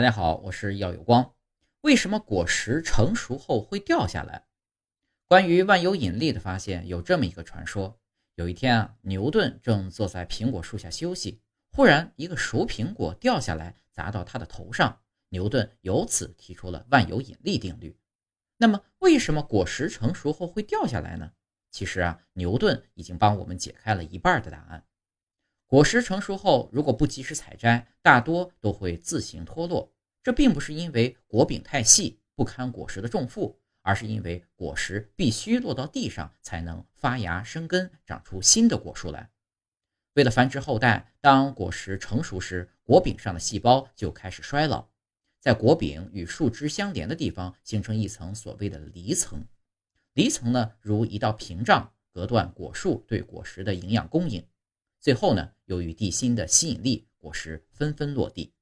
大家好，我是耀有光。为什么果实成熟后会掉下来？关于万有引力的发现有这么一个传说：有一天啊，牛顿正坐在苹果树下休息，忽然一个熟苹果掉下来砸到他的头上，牛顿由此提出了万有引力定律。那么，为什么果实成熟后会掉下来呢？其实啊，牛顿已经帮我们解开了一半的答案。果实成熟后，如果不及时采摘，大多都会自行脱落。这并不是因为果柄太细不堪果实的重负，而是因为果实必须落到地上才能发芽生根，长出新的果树来。为了繁殖后代，当果实成熟时，果柄上的细胞就开始衰老，在果柄与树枝相连的地方形成一层所谓的离层。离层呢，如一道屏障，隔断果树对果实的营养供应。最后呢，由于地心的吸引力，果实纷纷落地。